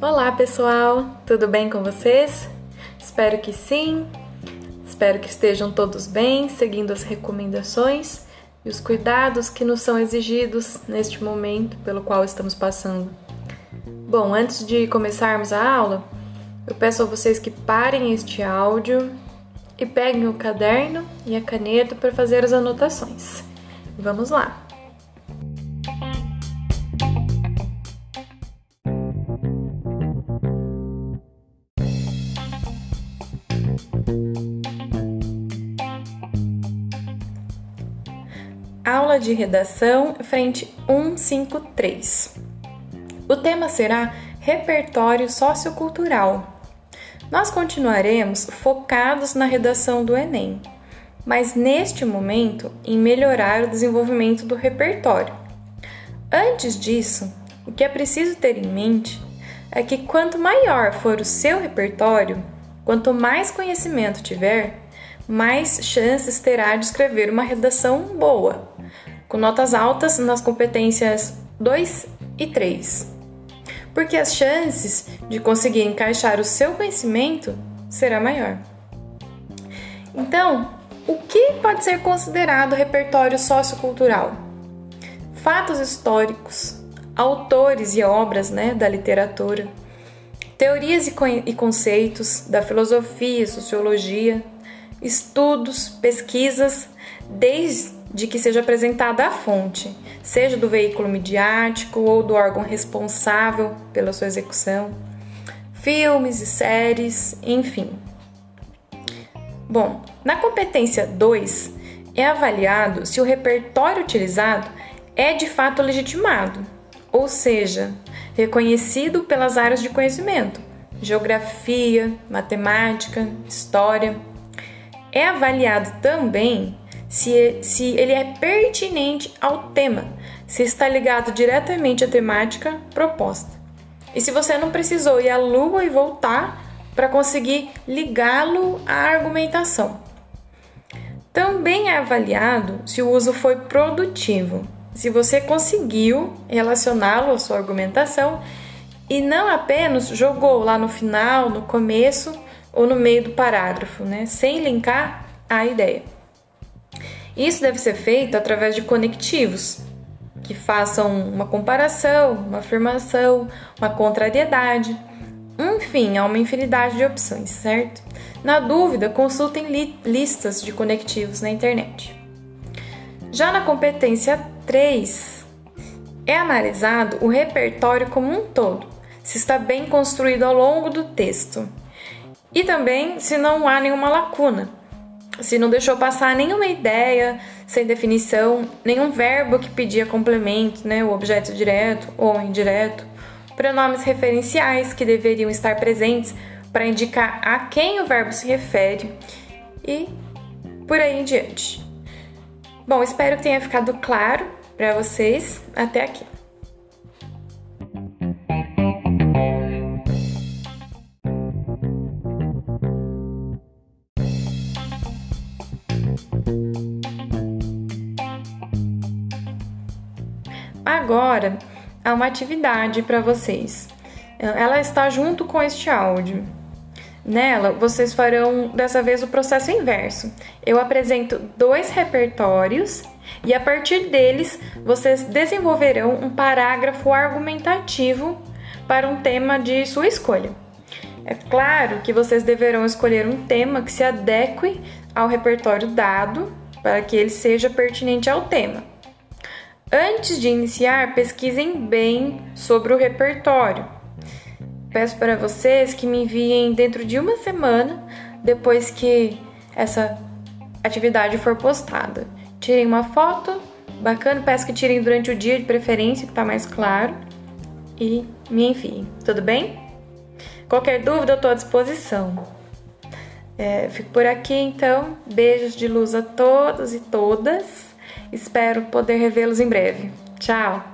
Olá pessoal, tudo bem com vocês? Espero que sim. Espero que estejam todos bem, seguindo as recomendações e os cuidados que nos são exigidos neste momento pelo qual estamos passando. Bom, antes de começarmos a aula, eu peço a vocês que parem este áudio e peguem o caderno e a caneta para fazer as anotações. Vamos lá! Aula de redação, frente 153. O tema será repertório sociocultural nós continuaremos focados na redação do Enem, mas neste momento em melhorar o desenvolvimento do repertório. Antes disso, o que é preciso ter em mente é que quanto maior for o seu repertório, quanto mais conhecimento tiver, mais chances terá de escrever uma redação boa, com notas altas nas competências 2 e 3 porque as chances de conseguir encaixar o seu conhecimento será maior. Então, o que pode ser considerado repertório sociocultural? Fatos históricos, autores e obras né, da literatura, teorias e conceitos da filosofia e sociologia, estudos, pesquisas, desde de que seja apresentada a fonte, seja do veículo midiático ou do órgão responsável pela sua execução, filmes e séries, enfim. Bom, na competência 2 é avaliado se o repertório utilizado é de fato legitimado, ou seja, reconhecido pelas áreas de conhecimento, geografia, matemática, história. É avaliado também se, se ele é pertinente ao tema, se está ligado diretamente à temática proposta. E se você não precisou ir à lua e voltar para conseguir ligá-lo à argumentação. Também é avaliado se o uso foi produtivo, se você conseguiu relacioná-lo à sua argumentação e não apenas jogou lá no final, no começo ou no meio do parágrafo, né, sem linkar a ideia. Isso deve ser feito através de conectivos que façam uma comparação, uma afirmação, uma contrariedade. Enfim, há uma infinidade de opções, certo? Na dúvida, consultem li listas de conectivos na internet. Já na competência 3, é analisado o repertório como um todo, se está bem construído ao longo do texto e também se não há nenhuma lacuna se não deixou passar nenhuma ideia sem definição, nenhum verbo que pedia complemento, né, o objeto direto ou indireto, pronomes referenciais que deveriam estar presentes para indicar a quem o verbo se refere e por aí em diante. Bom, espero que tenha ficado claro para vocês até aqui. Agora, há uma atividade para vocês. Ela está junto com este áudio. Nela, vocês farão dessa vez o processo inverso. Eu apresento dois repertórios e a partir deles vocês desenvolverão um parágrafo argumentativo para um tema de sua escolha. É claro que vocês deverão escolher um tema que se adeque ao repertório dado para que ele seja pertinente ao tema. Antes de iniciar, pesquisem bem sobre o repertório. Peço para vocês que me enviem dentro de uma semana depois que essa atividade for postada. Tirem uma foto bacana, peço que tirem durante o dia de preferência, que está mais claro, e me enviem, tudo bem? Qualquer dúvida, eu estou à disposição. É, fico por aqui então. Beijos de luz a todos e todas. Espero poder revê-los em breve. Tchau!